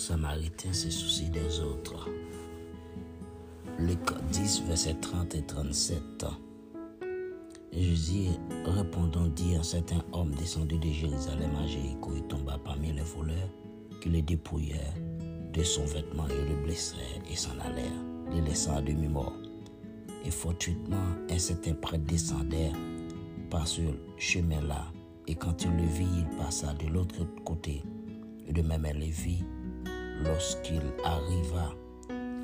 Samaritain se soucie des autres. Luc 10, versets 30 et 37. Jésus répondant dit un certain homme descendu de Jérusalem à Jéricho et tomba parmi les voleurs qui le dépouillèrent de son vêtement et le blessèrent et s'en allèrent, le laissant à demi-mort. Et fortuitement, un certain prêtre descendait par ce chemin-là, et quand il le vit, il passa de l'autre côté. Et de même, elle le vit lorsqu'il arriva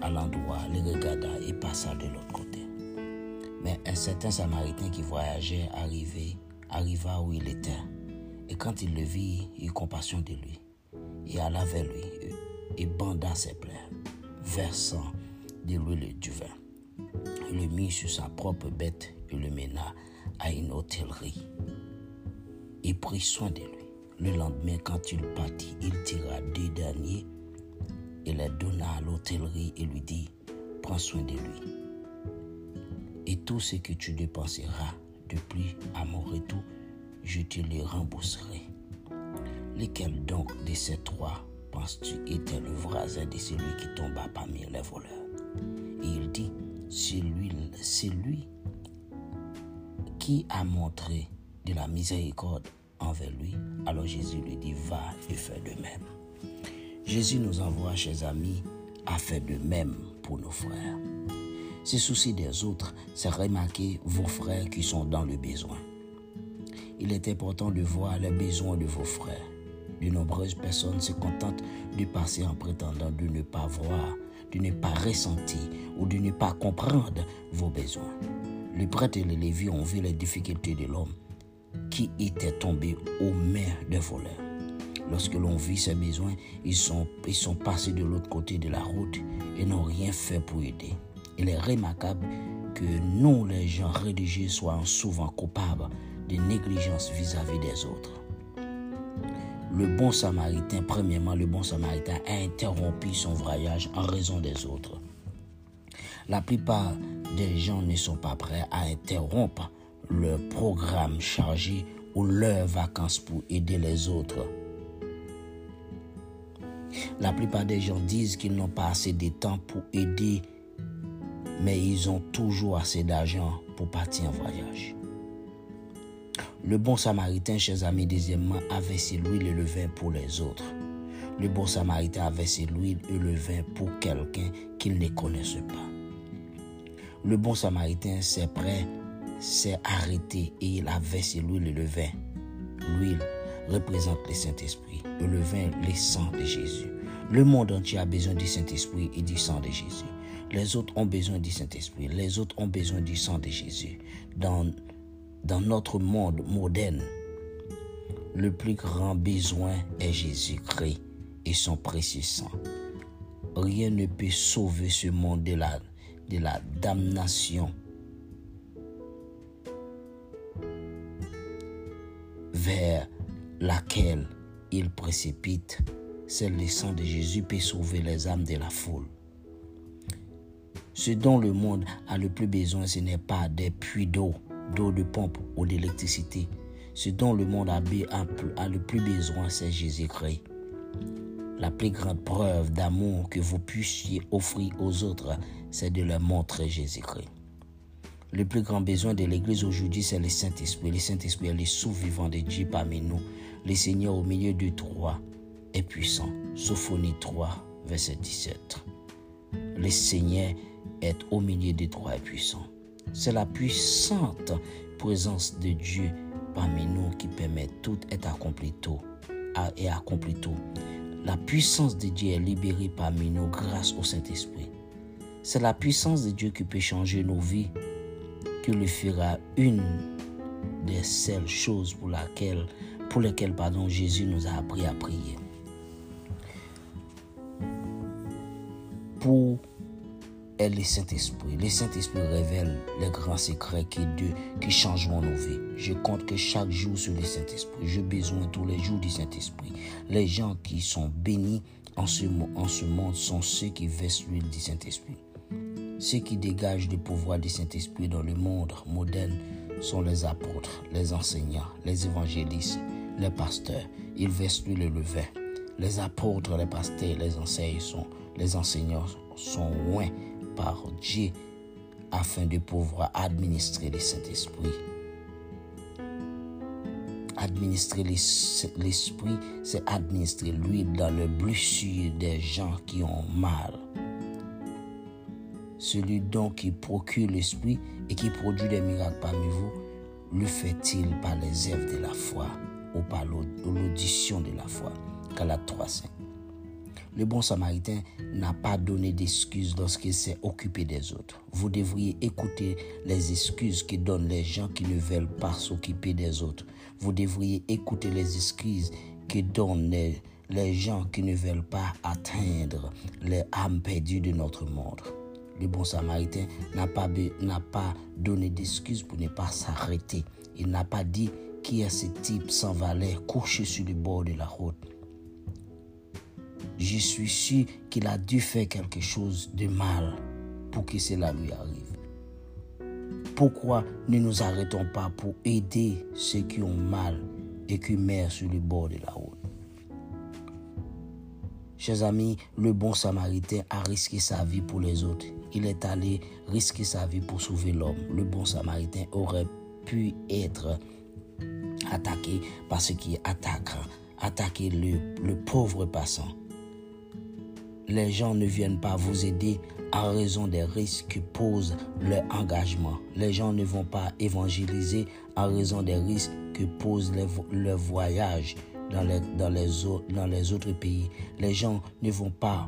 à l'endroit, il regarda et passa de l'autre côté. Mais un certain Samaritain qui voyageait arriva où il était. Et quand il le vit, il eut compassion de lui. Et alla vers lui et banda ses plaies, versant de l'huile du vin. Il le mit sur sa propre bête et le mena à une hôtellerie. Il prit soin de lui. Le lendemain, quand il partit, il tira deux derniers et les donna à l'hôtellerie et lui dit, prends soin de lui. Et tout ce que tu dépenseras depuis à mon retour, je te le rembourserai. Lesquels donc de ces trois penses-tu était le voisin de celui qui tomba parmi les voleurs? Et il dit, c'est lui, lui qui a montré de la miséricorde envers lui. Alors Jésus lui dit, va et fais de même. Jésus nous envoie, chers amis, à faire de même pour nos frères. Ce souci des autres, c'est remarquer vos frères qui sont dans le besoin. Il est important de voir les besoins de vos frères. De nombreuses personnes se contentent de passer en prétendant de ne pas voir, de ne pas ressentir ou de ne pas comprendre vos besoins. Les prêtres et les lévis ont vu les difficultés de l'homme qui était tombé aux mains des voleurs. Lorsque l'on vit ses besoins, ils sont, ils passés de l'autre côté de la route et n'ont rien fait pour aider. Il est remarquable que nous, les gens religieux, soyons souvent coupables de négligence vis-à-vis -vis des autres. Le bon samaritain, premièrement, le bon samaritain a interrompu son voyage en raison des autres. La plupart des gens ne sont pas prêts à interrompre leur programme chargé ou leurs vacances pour aider les autres. La plupart des gens disent qu'ils n'ont pas assez de temps pour aider, mais ils ont toujours assez d'argent pour partir en voyage. Le bon samaritain, chers amis, deuxièmement, avait ses l'huile et le vin pour les autres. Le bon samaritain avait ses l'huile et le vin pour quelqu'un qu'il ne connaissait pas. Le bon samaritain s'est prêt, s'est arrêté et il avait ses l'huile et le vin. L'huile représente le Saint-Esprit le vin, le sang de Jésus. Le monde entier a besoin du Saint-Esprit et du sang de Jésus. Les autres ont besoin du Saint-Esprit. Les autres ont besoin du sang de Jésus. Dans, dans notre monde moderne, le plus grand besoin est Jésus-Christ et son précieux sang. Rien ne peut sauver ce monde de la, de la damnation vers laquelle il précipite c'est le sang de Jésus peut sauver les âmes de la foule. Ce dont le monde a le plus besoin, ce n'est pas des puits d'eau, d'eau de pompe ou d'électricité. Ce dont le monde a, le plus besoin, c'est Jésus-Christ. La plus grande preuve d'amour que vous puissiez offrir aux autres, c'est de leur montrer Jésus-Christ. Le plus grand besoin de l'Église aujourd'hui, c'est le Saint-Esprit. Le Saint-Esprit est le sous-vivant de Dieu parmi nous. Le Seigneur au milieu de trois est puissant. Sophonie 3, verset 17. Le Seigneur est au milieu des trois et puissant. C'est la puissante présence de Dieu parmi nous qui permet tout est accompli tôt et accompli tout. La puissance de Dieu est libérée parmi nous grâce au Saint-Esprit. C'est la puissance de Dieu qui peut changer nos vies, qui le fera une des seules choses pour, laquelle, pour lesquelles pardon, Jésus nous a appris à prier. pour est le Saint-Esprit. Le Saint-Esprit révèle les grands secrets qui, de, qui changeront nos vies. Je compte que chaque jour sur le Saint-Esprit. J'ai besoin tous les jours du Saint-Esprit. Les gens qui sont bénis en ce, en ce monde sont ceux qui versent l'huile du Saint-Esprit. Ceux qui dégagent le pouvoir du Saint-Esprit dans le monde moderne sont les apôtres, les enseignants, les évangélistes, les pasteurs. Ils versent le vin. Les apôtres, les pasteurs, les enseignants sont, les enseignants sont loin par Dieu afin de pouvoir administrer le Saint-Esprit. Administrer l'esprit, c'est administrer l'huile dans le blessure des gens qui ont mal. Celui donc qui procure l'esprit et qui produit des miracles parmi vous, le fait-il par les œuvres de la foi? Par l'audition de la foi Galates 3.5 le bon samaritain n'a pas donné d'excuses lorsqu'il s'est occupé des autres. Vous devriez écouter les excuses que donnent les gens qui ne veulent pas s'occuper des autres. Vous devriez écouter les excuses que donnent les, gens qui ne veulent pas atteindre les âmes perdues de notre monde. Le bon samaritain n'a pas, n'a pas donné d'excuses pour ne pas s'arrêter. Il n'a pas dit qui est ce type sans valeur couché sur le bord de la route je suis sûr qu'il a dû faire quelque chose de mal pour que cela lui arrive. Pourquoi ne nous arrêtons pas pour aider ceux qui ont mal et qui meurent sur le bord de la route? Chers amis, le bon samaritain a risqué sa vie pour les autres. Il est allé risquer sa vie pour sauver l'homme. Le bon samaritain aurait pu être attaqué par ce qui attaque, attaquer le, le pauvre passant les gens ne viennent pas vous aider en raison des risques que pose leur engagement. Les gens ne vont pas évangéliser en raison des risques que pose leur voyage dans les, dans, les, dans les autres pays. Les gens ne vont pas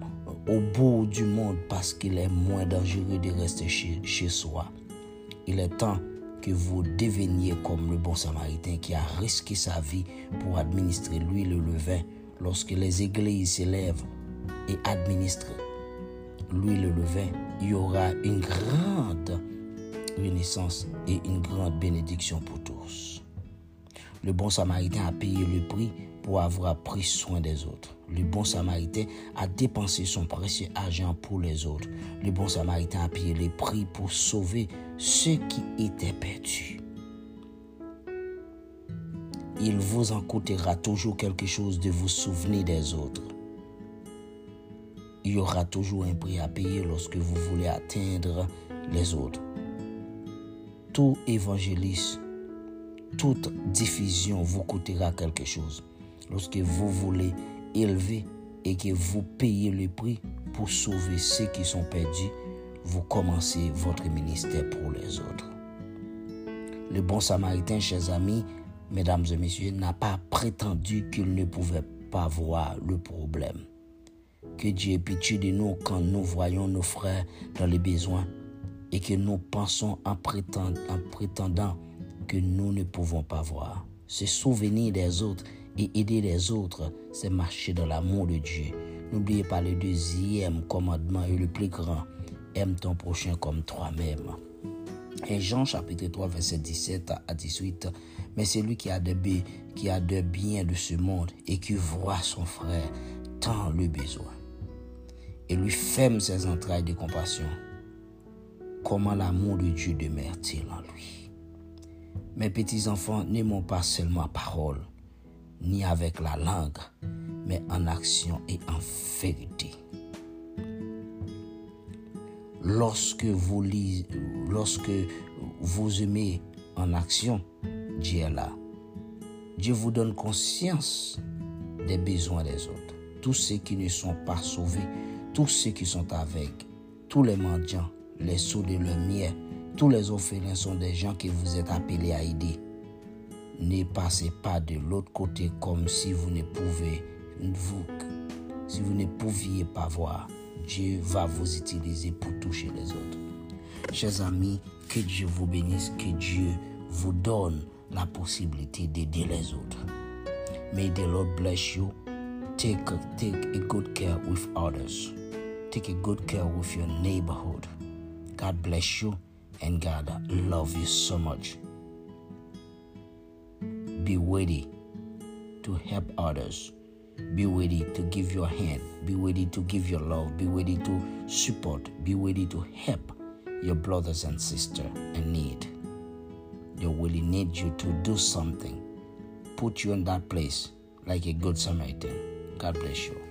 au bout du monde parce qu'il est moins dangereux de rester chez, chez soi. Il est temps que vous deveniez comme le bon samaritain qui a risqué sa vie pour administrer l'huile le levain lorsque les églises s'élèvent et administrer l'huile le vin, il y aura une grande renaissance et une grande bénédiction pour tous. Le bon samaritain a payé le prix pour avoir pris soin des autres. Le bon samaritain a dépensé son précieux argent pour les autres. Le bon samaritain a payé le prix pour sauver ceux qui étaient perdus. Il vous en coûtera toujours quelque chose de vous souvenir des autres il y aura toujours un prix à payer lorsque vous voulez atteindre les autres. Tout évangéliste, toute diffusion vous coûtera quelque chose. Lorsque vous voulez élever et que vous payez le prix pour sauver ceux qui sont perdus, vous commencez votre ministère pour les autres. Le bon samaritain, chers amis, mesdames et messieurs, n'a pas prétendu qu'il ne pouvait pas voir le problème. Que Dieu ait pitié de nous quand nous voyons nos frères dans les besoins et que nous pensons en prétendant, que nous ne pouvons pas voir. Se souvenir des autres et aider les autres, c'est marcher dans l'amour de Dieu. N'oubliez pas le deuxième commandement et le plus grand. Aime ton prochain comme toi-même. Et Jean chapitre 3 verset 17 à 18. Mais celui qui a de, qui a de bien de ce monde et qui voit son frère tant le besoin et lui ferme ses entrailles de compassion. Comment l'amour de Dieu demeure-t-il en lui? Mes petits enfants, n'aimons pas seulement parole, ni avec la langue, mais en action et en vérité. Lorsque vous, lorsque vous aimez en action, Dieu est là. Dieu vous donne conscience des besoins des autres. Tous ceux qui ne sont pas sauvés tous ceux qui sont avec, tous les mendiants, les sous de miel, tous les orphelins sont des gens que vous êtes appelés à aider. Ne passez pas de l'autre côté comme si vous ne pouviez pas voir. Dieu va vous utiliser pour toucher les autres. Chers amis, que Dieu vous bénisse, que Dieu vous donne la possibilité d'aider les autres. May the Lord bless you. Take, take a good care with others. Take a good care with your neighborhood. God bless you and God love you so much. Be ready to help others. Be ready to give your hand. Be ready to give your love. Be ready to support. Be ready to help your brothers and sisters in need. They really need you to do something. Put you in that place like a good Samaritan. God bless you.